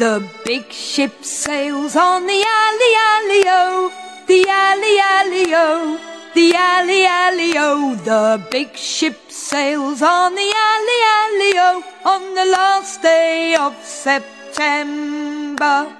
The big ship sails on the alley alley o, the alley alley o, the alley alley o. The big ship sails on the alley alley o on the last day of September.